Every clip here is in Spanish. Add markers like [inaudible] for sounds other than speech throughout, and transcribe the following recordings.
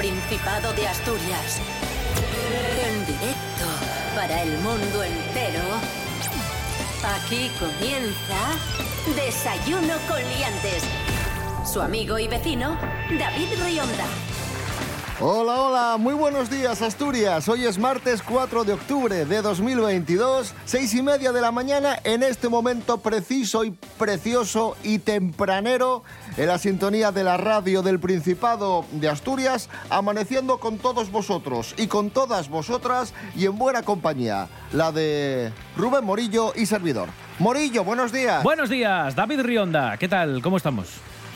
Principado de Asturias. En directo para el mundo entero. Aquí comienza Desayuno con Liantes. Su amigo y vecino, David Rionda. Hola, hola, muy buenos días Asturias. Hoy es martes 4 de octubre de 2022, seis y media de la mañana, en este momento preciso y precioso y tempranero, en la sintonía de la radio del Principado de Asturias, amaneciendo con todos vosotros y con todas vosotras y en buena compañía, la de Rubén Morillo y servidor. Morillo, buenos días. Buenos días, David Rionda. ¿Qué tal? ¿Cómo estamos?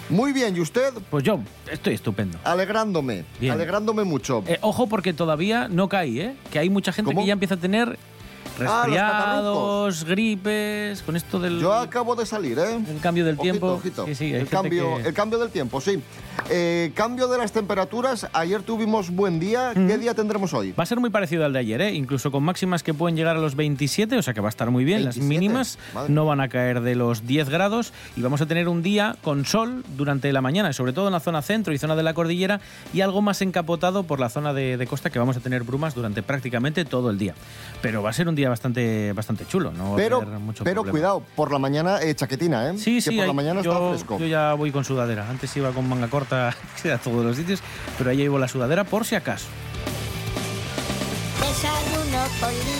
Muy bien, ¿y usted? Pues yo estoy estupendo. Alegrándome, Bien. alegrándome mucho. Eh, ojo porque todavía no caí, ¿eh? Que hay mucha gente ¿Cómo? que ya empieza a tener Ah, resfriados, gripes, con esto del, Yo acabo de salir, ¿eh? el cambio del Ojito, tiempo. ojito. Sí, sí, el, cambio, que- el cambio del tiempo, sí. Eh, cambio de las temperaturas. Ayer tuvimos buen día. ¿Qué día tendremos hoy? Va a ser muy parecido al de ayer, ¿eh? incluso con máximas que pueden llegar a los 27, o sea que va a estar muy bien. 27, Las mínimas madre. no van a caer de los 10 grados y vamos a tener un día con sol durante la mañana, sobre todo en la zona centro y zona de la cordillera y algo más encapotado por la zona de, de costa que vamos a tener brumas durante prácticamente todo el día. Pero va a ser un día bastante, bastante chulo, no Pero, mucho pero problema. cuidado, por la mañana eh, chaquetina, ¿eh? Sí, que sí, por la ahí- mañana yo, está fresco. yo ya voy con sudadera. Antes iba con manga corta a todos los sitios, pero ahí llevo la sudadera por si acaso. Desayuno con.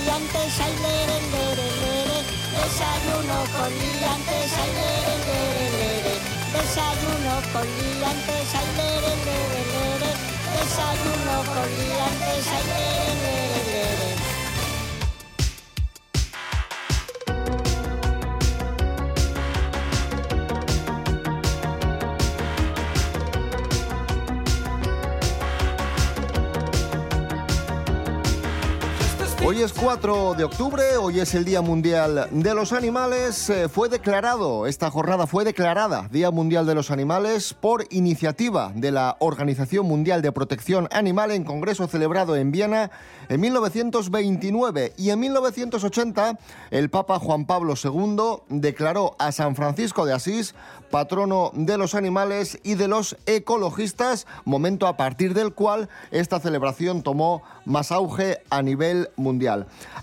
Hoy es 4 de octubre, hoy es el Día Mundial de los Animales. Eh, fue declarado, esta jornada fue declarada Día Mundial de los Animales por iniciativa de la Organización Mundial de Protección Animal en congreso celebrado en Viena en 1929 y en 1980 el Papa Juan Pablo II declaró a San Francisco de Asís patrono de los animales y de los ecologistas, momento a partir del cual esta celebración tomó más auge a nivel mundial.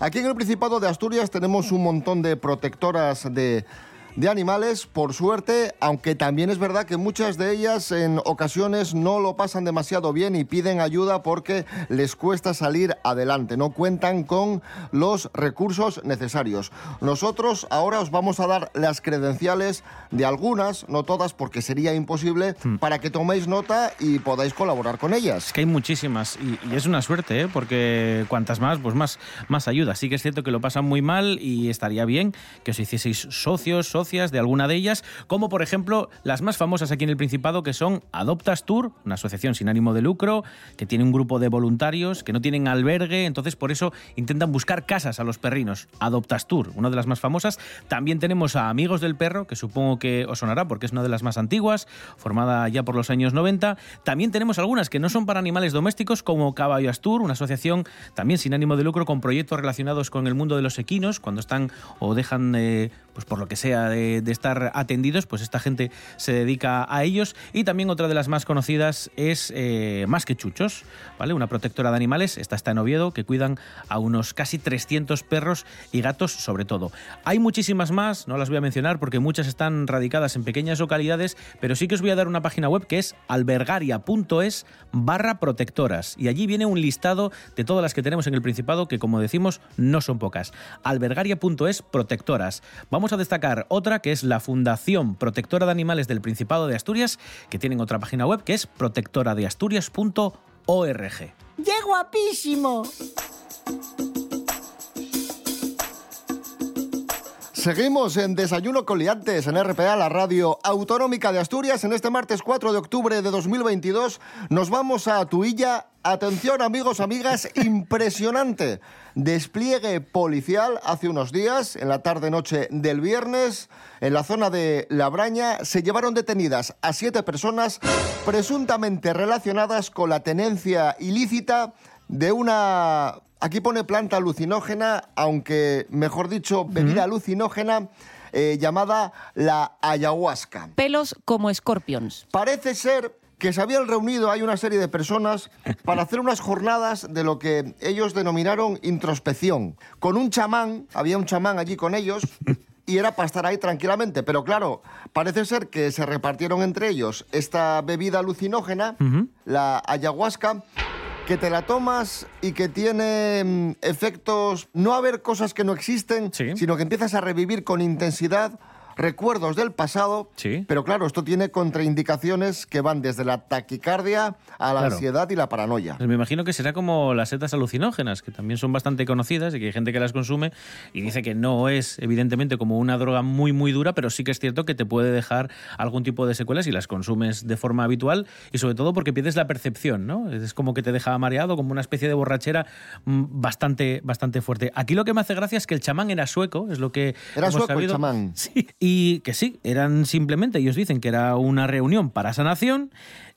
Aquí en el Principado de Asturias tenemos un montón de protectoras de de animales, por suerte, aunque también es verdad que muchas de ellas en ocasiones no lo pasan demasiado bien y piden ayuda porque les cuesta salir adelante, no cuentan con los recursos necesarios. Nosotros ahora os vamos a dar las credenciales de algunas, no todas porque sería imposible, para que toméis nota y podáis colaborar con ellas. Es que hay muchísimas y, y es una suerte, ¿eh? porque cuantas más, pues más, más ayuda. Sí que es cierto que lo pasan muy mal y estaría bien que os hicieseis socios, de alguna de ellas, como por ejemplo las más famosas aquí en el Principado, que son Adoptas Tour, una asociación sin ánimo de lucro, que tiene un grupo de voluntarios que no tienen albergue, entonces por eso intentan buscar casas a los perrinos. Adoptas Tour, una de las más famosas. También tenemos a Amigos del Perro, que supongo que os sonará porque es una de las más antiguas, formada ya por los años 90. También tenemos algunas que no son para animales domésticos, como Caballo Astur, una asociación también sin ánimo de lucro con proyectos relacionados con el mundo de los equinos, cuando están o dejan, eh, pues por lo que sea, de, estar atendidos, pues esta gente se dedica a ellos. Y también otra de las más conocidas es eh, Más que Chuchos, ¿vale? Una protectora de animales, esta está en Oviedo, que cuidan a unos casi 300 perros y gatos sobre todo. Hay muchísimas más, no las voy a mencionar porque muchas están radicadas en pequeñas localidades, pero sí que os voy a dar una página web que es albergaria.es barra protectoras. Y allí viene un listado de todas las que tenemos en el Principado, que como decimos, no son pocas. albergaria.es protectoras. A destacar otra que es la Fundación Protectora de Animales del Principado de Asturias, que tienen otra página web que es protectoradeasturias.org. ¡Qué guapísimo! Seguimos en Desayuno con Liantes en RPA, la radio autonómica de Asturias. En este martes 4 de octubre de 2022 nos vamos a Tuilla. Atención amigos, amigas, [laughs] impresionante despliegue policial hace unos días, en la tarde-noche del viernes, en la zona de La Braña, se llevaron detenidas a siete personas presuntamente relacionadas con la tenencia ilícita de una Aquí pone planta alucinógena, aunque mejor dicho, bebida alucinógena eh, llamada la ayahuasca. Pelos como escorpions. Parece ser que se habían reunido, hay una serie de personas, para hacer unas jornadas de lo que ellos denominaron introspección. Con un chamán, había un chamán allí con ellos, y era para estar ahí tranquilamente. Pero claro, parece ser que se repartieron entre ellos esta bebida alucinógena, la ayahuasca, que te la tomas y que tiene mm, efectos, no a ver cosas que no existen, Sí. sino que empiezas a revivir con intensidad recuerdos del pasado, Sí. pero claro, esto tiene contraindicaciones que van desde la taquicardia a la Claro. ansiedad y la paranoia. Pues me imagino que será como las setas alucinógenas, que también son bastante conocidas y que hay gente que las consume y dice que no es, evidentemente, como una droga muy, muy dura, pero sí que es cierto que te puede dejar algún tipo de secuelas si las consumes de forma habitual y sobre todo porque pierdes la percepción, ¿no? Es como que te deja mareado, como una especie de borrachera mm, bastante, bastante fuerte. Aquí lo que me hace gracia es que el chamán era sueco, es lo que Era hemos sueco el chamán. [laughs] Sí, y que sí, eran simplemente, ellos dicen que era una reunión para sanación,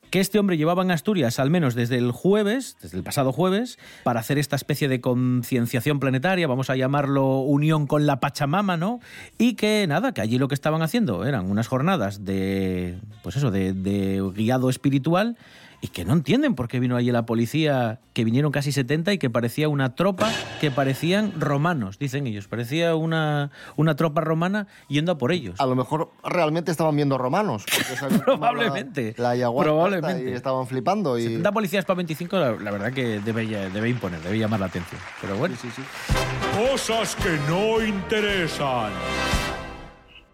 que este hombre llevaba en Asturias al menos desde el jueves, desde el pasado jueves, para hacer esta especie de concienciación planetaria, vamos a llamarlo unión con la Pachamama, ¿no? Y que nada, que allí lo que estaban haciendo eran unas jornadas de, pues eso, de, de guiado espiritual y que no entienden por qué vino allí la policía, que vinieron casi 70 y que parecía una tropa que parecían romanos, dicen ellos, parecía una, una tropa romana yendo a por ellos. A lo mejor realmente estaban viendo romanos. [laughs] Probablemente, La, la probablemente. Y estaban flipando. Y... 70 policías para 25, la, la verdad que debe, debe imponer, debe llamar la atención. Pero bueno, Sí, sí, sí. Cosas que no interesan.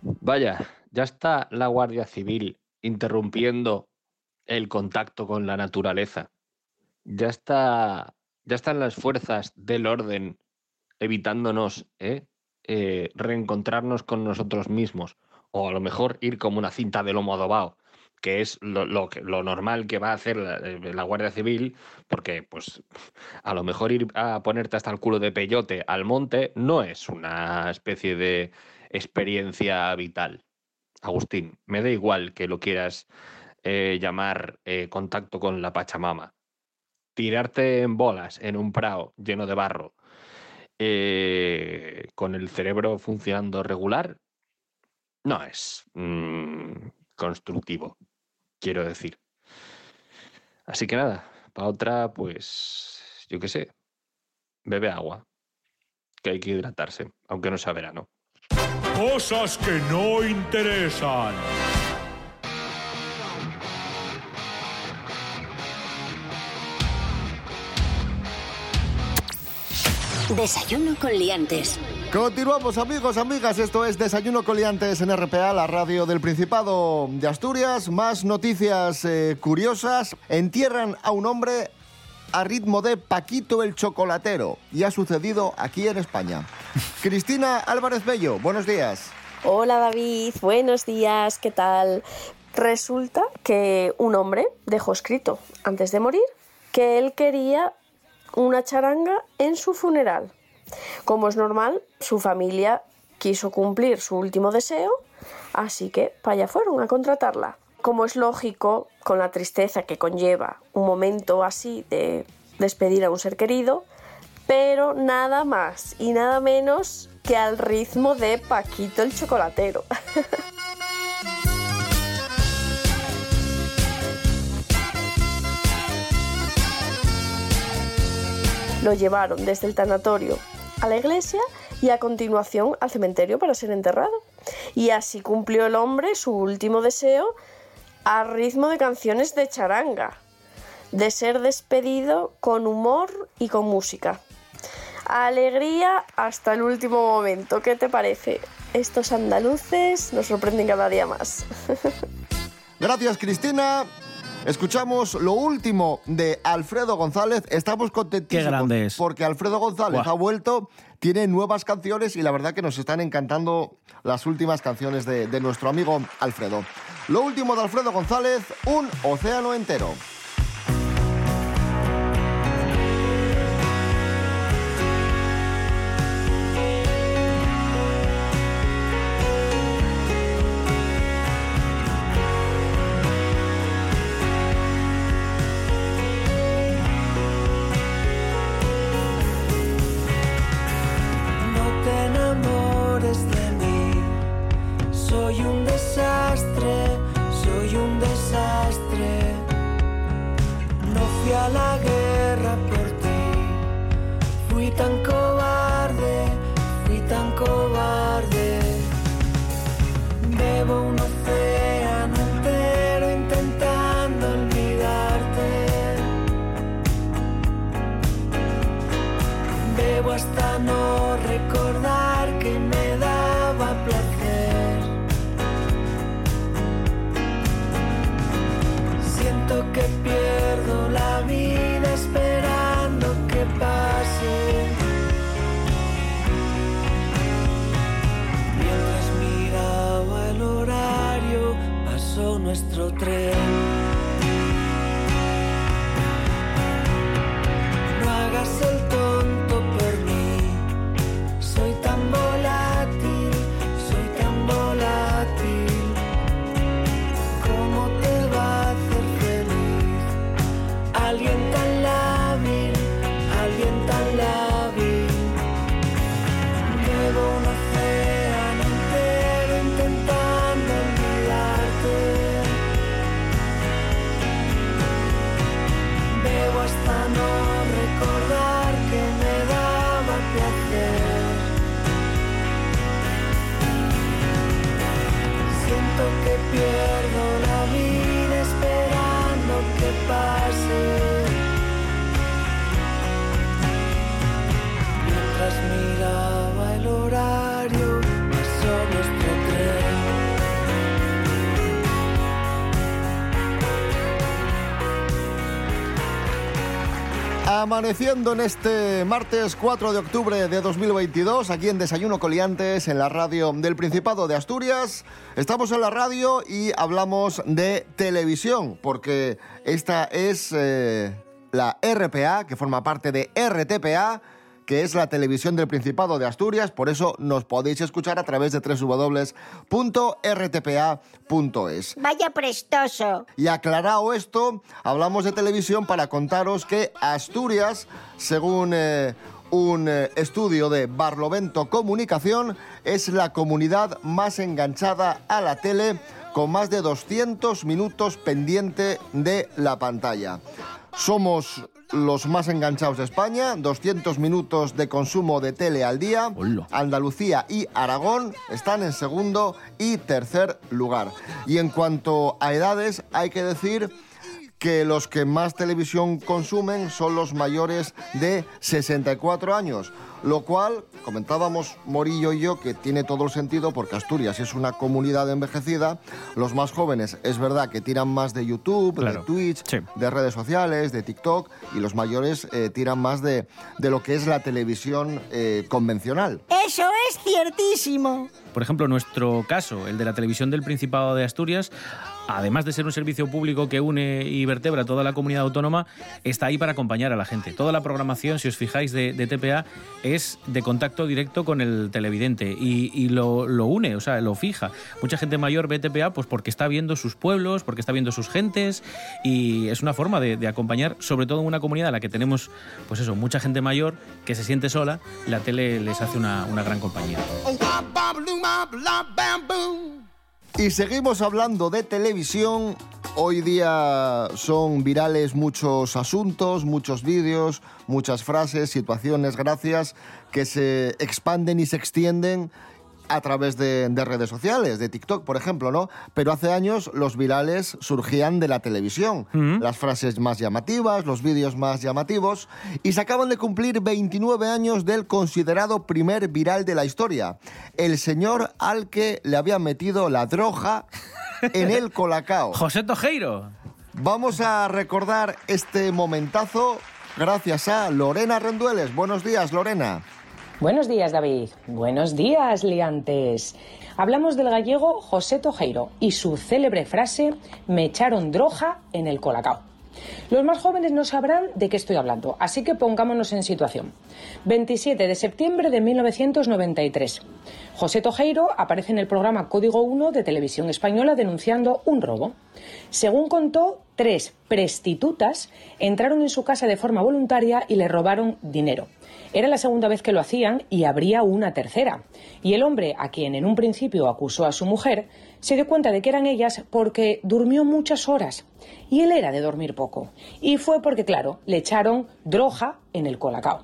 Vaya, ya está la Guardia Civil interrumpiendo el contacto con la naturaleza. Ya está, ya están las fuerzas del orden evitándonos ¿eh? Eh, reencontrarnos con nosotros mismos. O a lo mejor ir como una cinta de lomo adobado, que es lo, normal que va a hacer la, eh, la Guardia Civil, porque pues [laughs] a lo mejor ir a ponerte hasta el culo de peyote al monte no es una especie de experiencia vital. Agustín, me da igual que lo quieras eh, llamar eh, contacto con la Pachamama. Tirarte en bolas en un prado lleno de barro, eh, con el cerebro funcionando regular, no es mm, constructivo, quiero decir. Así que nada, para otra, pues, yo qué sé, bebe agua, que hay que hidratarse, aunque no sea verano. Cosas que no interesan. Desayuno con liantes. Continuamos amigos, amigas, esto es Desayuno Coliantes en RPA, la radio del Principado de Asturias. Más noticias eh, curiosas. Entierran a un hombre a ritmo de Paquito el Chocolatero y ha sucedido aquí en España. [laughs] Cristina Álvarez Bello, buenos días. Hola David, buenos días, ¿qué tal? Resulta que un hombre dejó escrito antes de morir que él quería una charanga en su funeral. Como es normal, su familia quiso cumplir su último deseo, así que para allá fueron a contratarla. Como es lógico, con la tristeza que conlleva un momento así de despedir a un ser querido, pero nada más y nada menos que al ritmo de Paquito el chocolatero. [laughs] Lo llevaron desde el tanatorio a la iglesia y a continuación al cementerio para ser enterrado. Y así cumplió el hombre su último deseo a ritmo de canciones de charanga, de ser despedido con humor y con música. Alegría hasta el último momento. ¿Qué te parece? Estos andaluces nos sorprenden cada día más. [laughs] Gracias Cristina. Escuchamos lo último de Alfredo González. Estamos contentísimos Qué grande es. porque Alfredo González Buah. ha vuelto, tiene nuevas canciones y la verdad que nos están encantando las últimas canciones de, de nuestro amigo Alfredo. Lo último de Alfredo González, un océano entero. Amaneciendo en este martes 4 de octubre de 2022, aquí en Desayuno Coliantes, en la radio del Principado de Asturias. Estamos en la radio y hablamos de televisión, porque esta es eh, la RPA, que forma parte de RTPA, que es la televisión del Principado de Asturias, por eso nos podéis escuchar a través de www.rtpa.es. Vaya prestoso. Y aclarado esto, hablamos de televisión para contaros que Asturias, según eh, un eh, estudio de Barlovento Comunicación, es la comunidad más enganchada a la tele con más de 200 minutos pendiente de la pantalla. Somos los más enganchados de España, 200 minutos de consumo de tele al día. Hola. Andalucía y Aragón están en segundo y tercer lugar. Y en cuanto a edades, hay que decir que los que más televisión consumen son los mayores de 64 años, lo cual, comentábamos Morillo y yo, que tiene todo el sentido porque Asturias es una comunidad envejecida, los más jóvenes es verdad que tiran más de YouTube, Claro, de Twitch, sí. de redes sociales, de TikTok, y los mayores eh, tiran más de, de lo que es la televisión eh, convencional. Eso es ciertísimo. Por ejemplo, nuestro caso, el de la televisión del Principado de Asturias, además de ser un servicio público que une y vertebra toda la comunidad autónoma, está ahí para acompañar a la gente. Toda la programación, si os fijáis, de, de TPA es de contacto directo con el televidente y, lo, une, o sea, lo fija. Mucha gente mayor ve TPA pues porque está viendo sus pueblos, porque está viendo sus gentes y es una forma de, acompañar, sobre todo en una comunidad en la que tenemos, pues eso, mucha gente mayor que se siente sola, la tele les hace una, una gran compañía. Y seguimos hablando de televisión. Hoy día son virales muchos asuntos, muchos vídeos, muchas frases, situaciones, gracias, que se expanden y se extienden a través de, de redes sociales, de TikTok, por ejemplo, ¿no? Pero hace años los virales surgían de la televisión. Las frases más llamativas, los vídeos más llamativos. Y se acaban de cumplir 29 años del considerado primer viral de la historia. El señor al que le habían metido la droga en el [laughs] colacao. José Tojeiro. Vamos a recordar este momentazo gracias a Lorena Rendueles. Buenos días, Lorena. Buenos días, David. Buenos días, liantes. Hablamos del gallego José Tojeiro y su célebre frase me echaron droga en el colacao. Los más jóvenes no sabrán de qué estoy hablando, así que pongámonos en situación. 27 de septiembre de 1993. José Tojeiro aparece en el programa Código 1 de Televisión Española denunciando un robo. Según contó, tres prostitutas entraron en su casa de forma voluntaria y le robaron dinero. Era la segunda vez que lo hacían y habría una tercera. Y el hombre, a quien en un principio acusó a su mujer, se dio cuenta de que eran ellas porque durmió muchas horas. Y él era de dormir poco. Y fue porque, claro, le echaron droga en el colacao.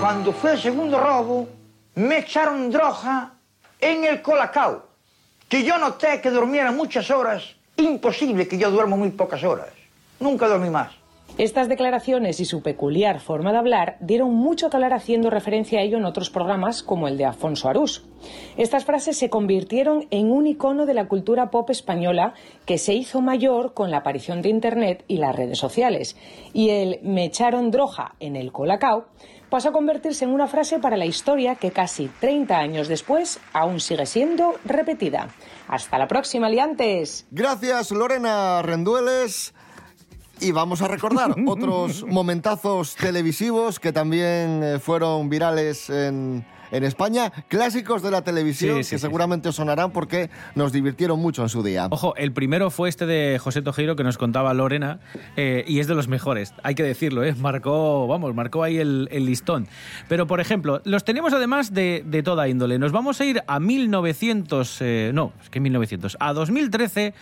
Cuando fue el segundo robo, me echaron droga en el colacao. Que yo noté que durmiera muchas horas. Imposible que yo duermo muy pocas horas. Nunca dormí más. Estas declaraciones y su peculiar forma de hablar dieron mucho que hablar haciendo referencia a ello en otros programas como el de Afonso Arús. Estas frases se convirtieron en un icono de la cultura pop española que se hizo mayor con la aparición de Internet y las redes sociales. Y el me echaron droga en el colacao pasó a convertirse en una frase para la historia que casi 30 años después aún sigue siendo repetida. Hasta la próxima, liantes. Gracias, Lorena Rendueles. Y vamos a recordar [laughs] otros momentazos televisivos que también eh, fueron virales en, en España, clásicos de la televisión Sí, sí, que seguramente os sonarán porque nos divirtieron mucho en su día. Ojo, el primero fue este de José Tojeiro que nos contaba Lorena eh, y es de los mejores, hay que decirlo, ¿eh? marcó, vamos, marcó ahí el, el listón. Pero, por ejemplo, los tenemos además de, de toda índole. Nos vamos a ir a 1900, eh, no, es que 1900, a 2013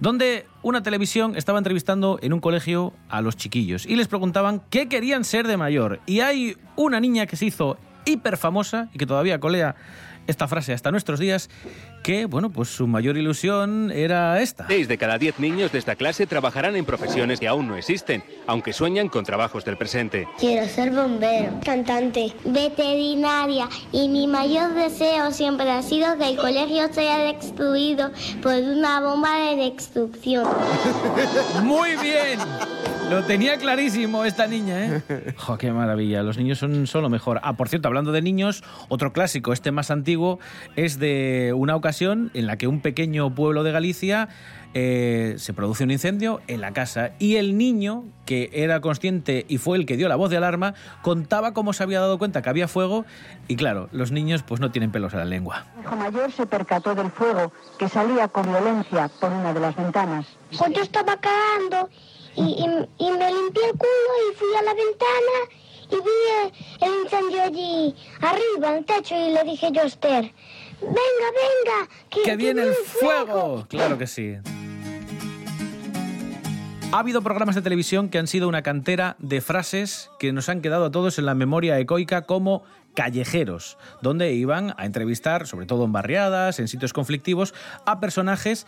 donde una televisión estaba entrevistando en un colegio a los chiquillos y les preguntaban qué querían ser de mayor. Y hay una niña que se hizo hiper famosa y que todavía colea esta frase hasta nuestros días, que, bueno, pues su mayor ilusión era esta. Seis de cada diez niños de esta clase trabajarán en profesiones que aún no existen, aunque sueñan con trabajos del presente. Quiero ser bombero, cantante, veterinaria y mi mayor deseo siempre ha sido que el colegio sea destruido por una bomba de destrucción. [laughs] Muy bien. Lo tenía clarísimo esta niña, ¿eh? [laughs] Jo, qué maravilla. Los niños son, son lo mejor. Ah, por cierto, hablando de niños, otro clásico, este más antiguo, es de una ocasión en la que un pequeño pueblo de Galicia eh, se produce un incendio en la casa y el niño, que era consciente y fue el que dio la voz de alarma, contaba cómo se había dado cuenta que había fuego y claro, los niños pues no tienen pelos en la lengua. Mi hijo mayor se percató del fuego que salía con violencia por una de las ventanas. Pues yo estaba cagando y, y- y me limpié el culo y fui a la ventana y vi el, incendio allí arriba, en el techo, y le dije yo a Esther, venga, venga, que, ¡Que viene el fuego! Claro que sí. Ha habido programas de televisión que han sido una cantera de frases que nos han quedado a todos en la memoria ecoica como callejeros, donde iban a entrevistar, sobre todo en barriadas, en sitios conflictivos, a personajes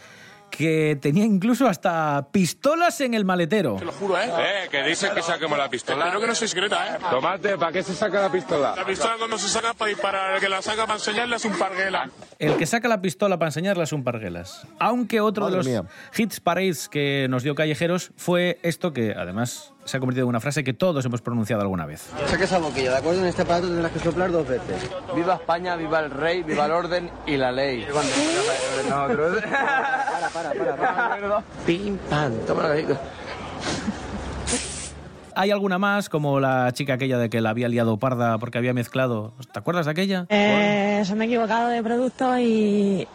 que tenían incluso hasta pistolas en el maletero. Te lo juro, ¿eh? Eh, que dicen que saquemos la pistola. Espero que no sea secreta, ¿eh? Tomate, ¿para qué se saca la pistola? La pistola cuando se saca para disparar, el que la saca para enseñarle es un parguela. El que saca la pistola para enseñarlas un parguelas. Aunque otro Madre de los mía. hits parades que nos dio Callejeros fue esto que además se ha convertido en una frase que todos hemos pronunciado alguna vez. Saca esa boquilla, ¿de acuerdo? En este aparato tendrás que soplar dos veces. Viva España, viva el rey, viva el orden y la ley. Para, para, para, para. Pim, pam, toma la Hay alguna más, como la chica aquella de que la había liado parda porque había mezclado. ¿Te acuerdas de aquella? Eh, se me he equivocado de producto y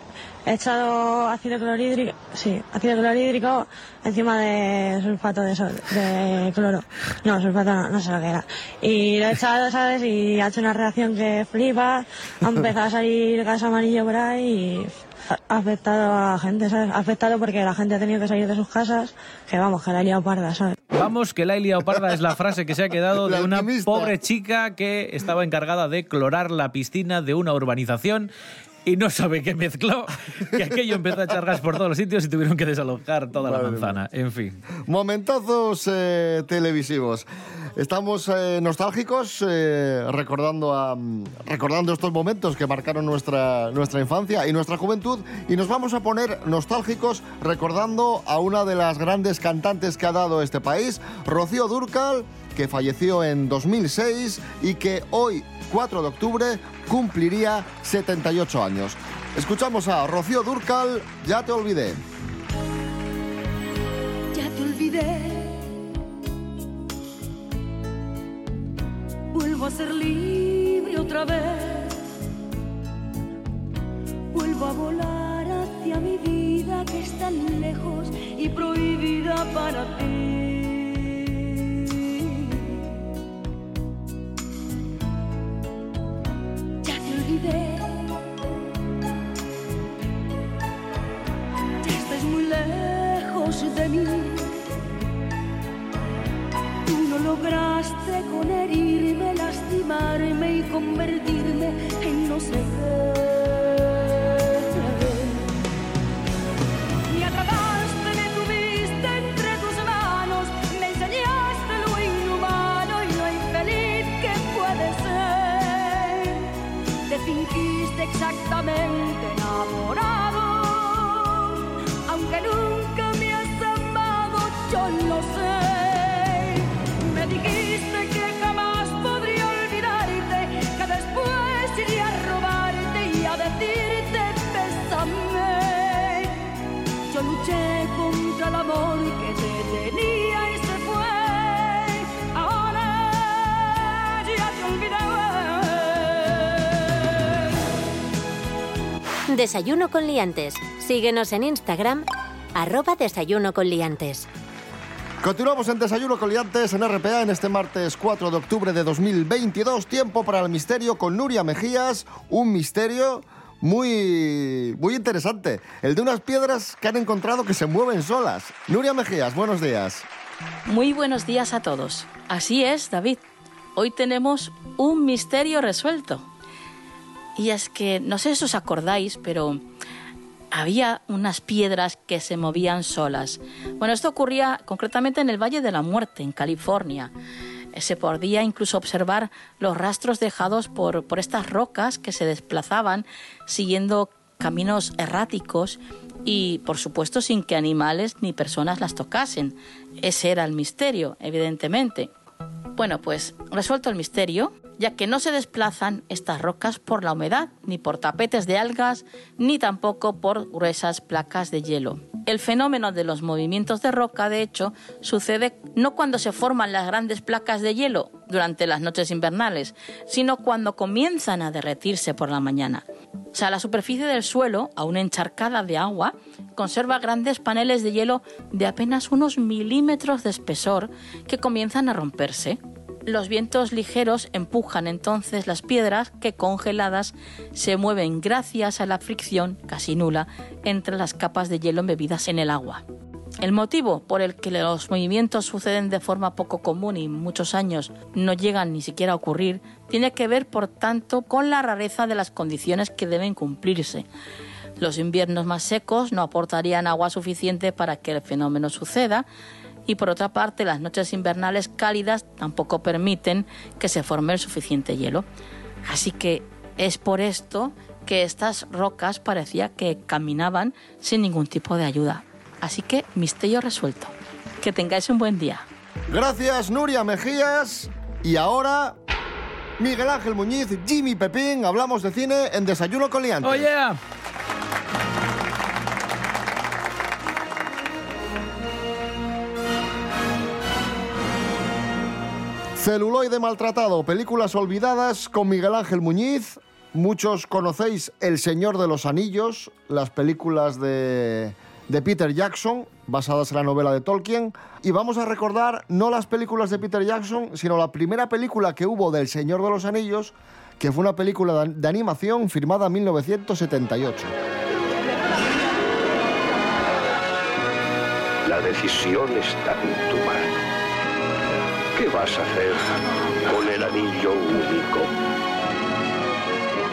he echado ácido clorhídrico, sí, ácido clorhídrico encima de sulfato de, sol- de cloro. No, sulfato no, no sé lo que era. Y lo he echado, ¿sabes? Y ha hecho una reacción que flipa, ha empezado a salir gas amarillo por ahí y ha afectado a la gente, ¿sabes? Ha afectado porque la gente ha tenido que salir de sus casas, que vamos, que la he liado parda, ¿sabes? Vamos, que la he liado parda es la frase que se ha quedado de una pobre chica que estaba encargada de clorar la piscina de una urbanización y no sabe qué mezcló, que aquello empezó a echar gas por todos los sitios y tuvieron que desalojar toda la manzana. En fin. Momentazos eh, televisivos. Estamos eh, nostálgicos eh, recordando, a, recordando estos momentos que marcaron nuestra, nuestra infancia y nuestra juventud y nos vamos a poner nostálgicos recordando a una de las grandes cantantes que ha dado este país, Rocío Durcal, que falleció en 2006 y que hoy, 4 de octubre, cumpliría 78 años. Escuchamos a Rocío Durcal, Ya te olvidé. Ya te olvidé. Vuelvo a ser libre otra vez. Vuelvo a volar hacia mi vida que es tan lejos y prohibida para ti. con herirme, lastimarme y convertirme en no sé qué. Me atrapaste, me tuviste entre tus manos, me enseñaste lo inhumano y lo infeliz que puede ser. Te fingiste exactamente enamorado. Desayuno con liantes. Síguenos en Instagram, arroba desayuno con liantes. Continuamos en Desayuno con Liantes en RPA en este martes 4 de octubre de 2022. Tiempo para el misterio con Nuria Mejías. Un misterio muy, muy interesante. El de unas piedras que han encontrado que se mueven solas. Nuria Mejías, buenos días. Muy buenos días a todos. Así es, David. Hoy tenemos un misterio resuelto. Y es que, no sé si os acordáis, pero había unas piedras que se movían solas. Bueno, esto ocurría concretamente en el Valle de la Muerte, en California. Se podía incluso observar los rastros dejados por, por estas rocas que se desplazaban siguiendo caminos erráticos y, por supuesto, sin que animales ni personas las tocasen. Ese era el misterio, evidentemente. Bueno, pues resuelto el misterio, ya que no se desplazan estas rocas por la humedad, ni por tapetes de algas, ni tampoco por gruesas placas de hielo. El fenómeno de los movimientos de roca, de hecho, sucede no cuando se forman las grandes placas de hielo durante las noches invernales, sino cuando comienzan a derretirse por la mañana. O sea, la superficie del suelo, aún encharcada de agua, conserva grandes paneles de hielo de apenas unos milímetros de espesor que comienzan a romperse. Los vientos ligeros empujan entonces las piedras que congeladas se mueven gracias a la fricción casi nula entre las capas de hielo embebidas en el agua. El motivo por el que los movimientos suceden de forma poco común y muchos años no llegan ni siquiera a ocurrir tiene que ver, por tanto, con la rareza de las condiciones que deben cumplirse. Los inviernos más secos no aportarían agua suficiente para que el fenómeno suceda y por otra parte las noches invernales cálidas tampoco permiten que se forme el suficiente hielo. Así que es por esto que estas rocas parecía que caminaban sin ningún tipo de ayuda. Así que misterio resuelto. Que tengáis un buen día. Gracias, Nuria Mejías. Y ahora, Miguel Ángel Muñiz, Jimmy Pepín, hablamos de cine en Desayuno con Liantes. ¡Oye! Celuloide maltratado, películas olvidadas con Miguel Ángel Muñiz. Muchos conocéis El Señor de los Anillos, las películas de, de Peter Jackson, basadas en la novela de Tolkien. Y vamos a recordar no las películas de Peter Jackson, sino la primera película que hubo del Señor de los Anillos, que fue una película de, animación firmada en 1978. La decisión está en tu mano. ¿Qué vas a hacer con el anillo único?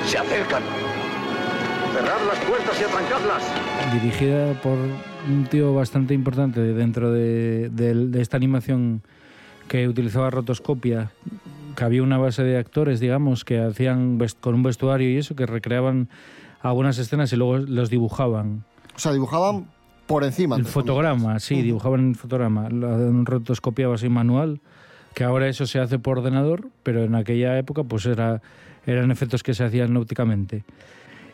Se acercan. Cerrad las puertas y atrancarlas. dirigida por un tío bastante importante dentro de, de- de esta animación que utilizaba rotoscopia, que había una base de actores, digamos, que hacían con un vestuario y eso, que recreaban algunas escenas y luego los dibujaban. O sea, dibujaban por encima. El fotograma, sí, dibujaban el fotograma, lo un rotoscopiado así manual, que ahora eso se hace por ordenador, pero en aquella época pues era, eran efectos que se hacían ópticamente.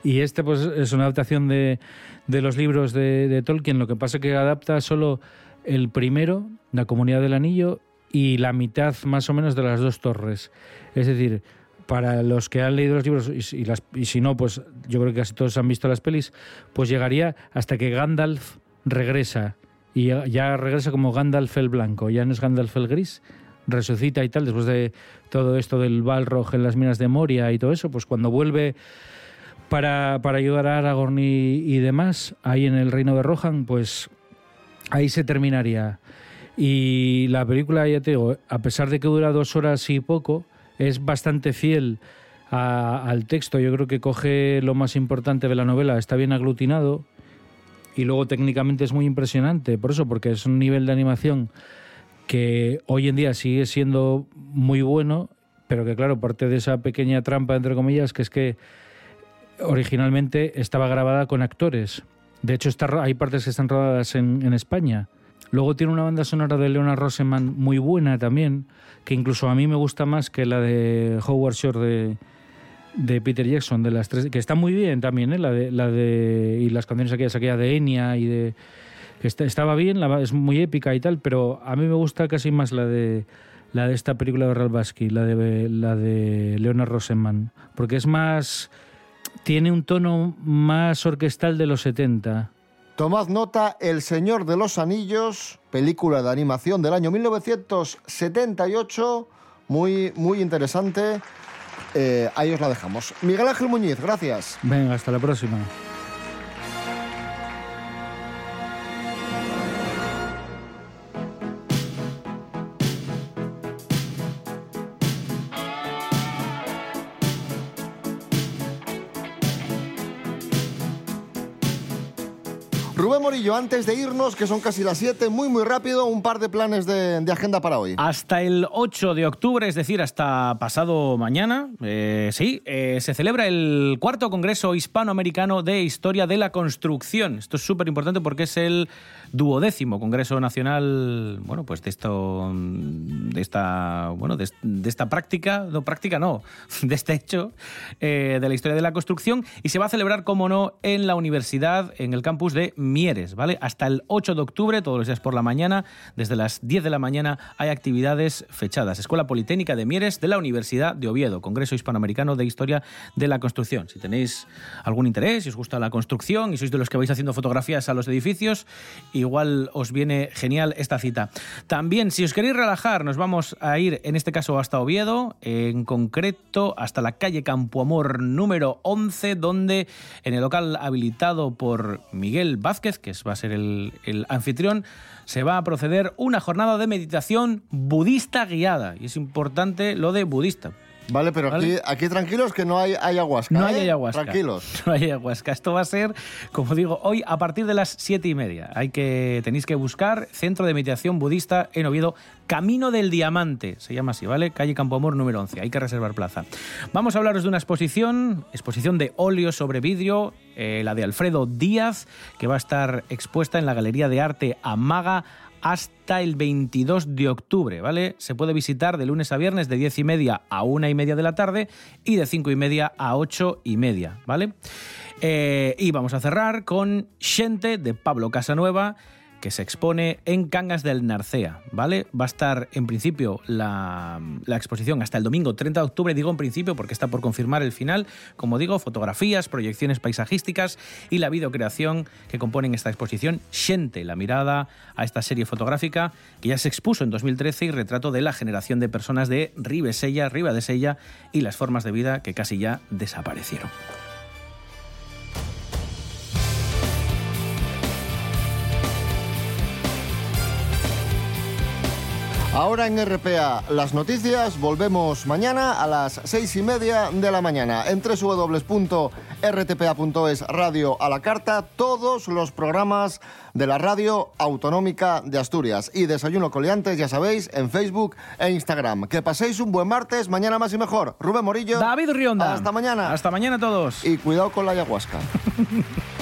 Y este pues es una adaptación de, de los libros de, de Tolkien, lo que pasa que adapta solo el primero, La Comunidad del Anillo, y la mitad más o menos de las dos torres. Es decir, para los que han leído los libros y, y las, y si no, pues yo creo que casi todos han visto las pelis, pues llegaría hasta que Gandalf regresa y ya regresa como Gandalf el blanco, ya no es Gandalf el gris, resucita y tal, después de todo esto del Balrog en las minas de Moria y todo eso, pues cuando vuelve para, para ayudar a Aragorn y, y demás, ahí en el reino de Rohan, pues ahí se terminaría. Y la película, ya te digo, a pesar de que dura dos horas y poco, es bastante fiel a- al texto. Yo creo que coge lo más importante de la novela, está bien aglutinado y luego técnicamente es muy impresionante. Por eso, porque es un nivel de animación que hoy en día sigue siendo muy bueno, pero que claro, parte de esa pequeña trampa, entre comillas, que es que originalmente estaba grabada con actores. De hecho, hay partes que están rodadas en, España. Luego tiene una banda sonora de Leonard Rosenman muy buena también, que incluso a mí me gusta más que la de Howard Shore de, Peter Jackson, de las tres, que está muy bien también, ¿eh? la de, la de y las canciones aquellas, aquella de Enya y de que está- estaba bien, la, es muy épica y tal, pero a mí me gusta casi más la de la de esta película de Ralph Bakshi, la de la de Leonard Rosenman, porque es más tiene un tono más orquestal de los 70. Tomad nota, El Señor de los Anillos, película de animación del año 1978, muy, muy interesante. Eh, ahí os la dejamos. Miguel Ángel Muñiz, gracias. Venga, hasta la próxima. Antes de irnos, que son casi las 7, muy muy rápido, un par de planes de, agenda para hoy. Hasta el 8 de octubre, es decir, hasta pasado mañana, eh, sí, eh, se celebra el cuarto Congreso Hispanoamericano de Historia de la Construcción. Esto es súper importante porque es el duodécimo Congreso Nacional, bueno, pues de esto, de esta, bueno, de, de esta práctica, no práctica no, [laughs] de este hecho eh, de la historia de la construcción y se va a celebrar, como no, en la universidad, en el campus de Mieres, Hasta el 8 de octubre, todos los días por la mañana, desde las 10 de la mañana hay actividades fechadas. Escuela Politécnica de Mieres de la Universidad de Oviedo, Congreso Hispanoamericano de Historia de la Construcción. Si tenéis algún interés, si os gusta la construcción y sois de los que vais haciendo fotografías a los edificios, igual os viene genial esta cita. También, si os queréis relajar, nos vamos a ir, en este caso, hasta Oviedo, en concreto hasta la calle Campoamor número 11, donde en el local habilitado por Miguel Vázquez, que va a ser el, el anfitrión, se va a proceder una jornada de meditación budista guiada. Y es importante lo de budista. Vale, pero ¿Vale? Aquí, aquí tranquilos que no hay ayahuasca. No hay ¿eh? ayahuasca. Tranquilos. [laughs] No hay ayahuasca. Esto va a ser, como digo, hoy a partir de las siete y media. Hay que, tenéis que buscar Centro de Meditación Budista en Oviedo, Camino del Diamante, se llama así, ¿vale? Calle Campoamor número 11. Hay que reservar plaza. Vamos a hablaros de una exposición, exposición de óleo sobre vidrio, eh, la de Alfredo Díaz, que va a estar expuesta en la Galería de Arte Amaga hasta el 22 de octubre, ¿vale? Se puede visitar de lunes a viernes de 10 y media a 1 y media de la tarde y de 5 y media a 8 y media, ¿vale? Eh, y vamos a cerrar con Xente de Pablo Casanueva, que se expone en Cangas del Narcea, ¿vale? Va a estar en principio la, la, exposición hasta el domingo 30 de octubre, digo en principio porque está por confirmar el final, como digo, fotografías, proyecciones paisajísticas y la videocreación que componen esta exposición, Xente, la mirada a esta serie fotográfica que ya se expuso en 2013 y retrato de la generación de personas de Ribesella, Riba de Sella y las formas de vida que casi ya desaparecieron. Ahora en RPA las noticias, volvemos mañana a las seis y media de la mañana en www.rtpa.es Radio a la Carta, todos los programas de la radio autonómica de Asturias. Y Desayuno Coliantes, ya sabéis, en Facebook e Instagram. Que paséis un buen martes, mañana más y mejor. Rubén Morillo. David Rionda. Hasta mañana. Hasta mañana todos. Y cuidado con la ayahuasca. [laughs]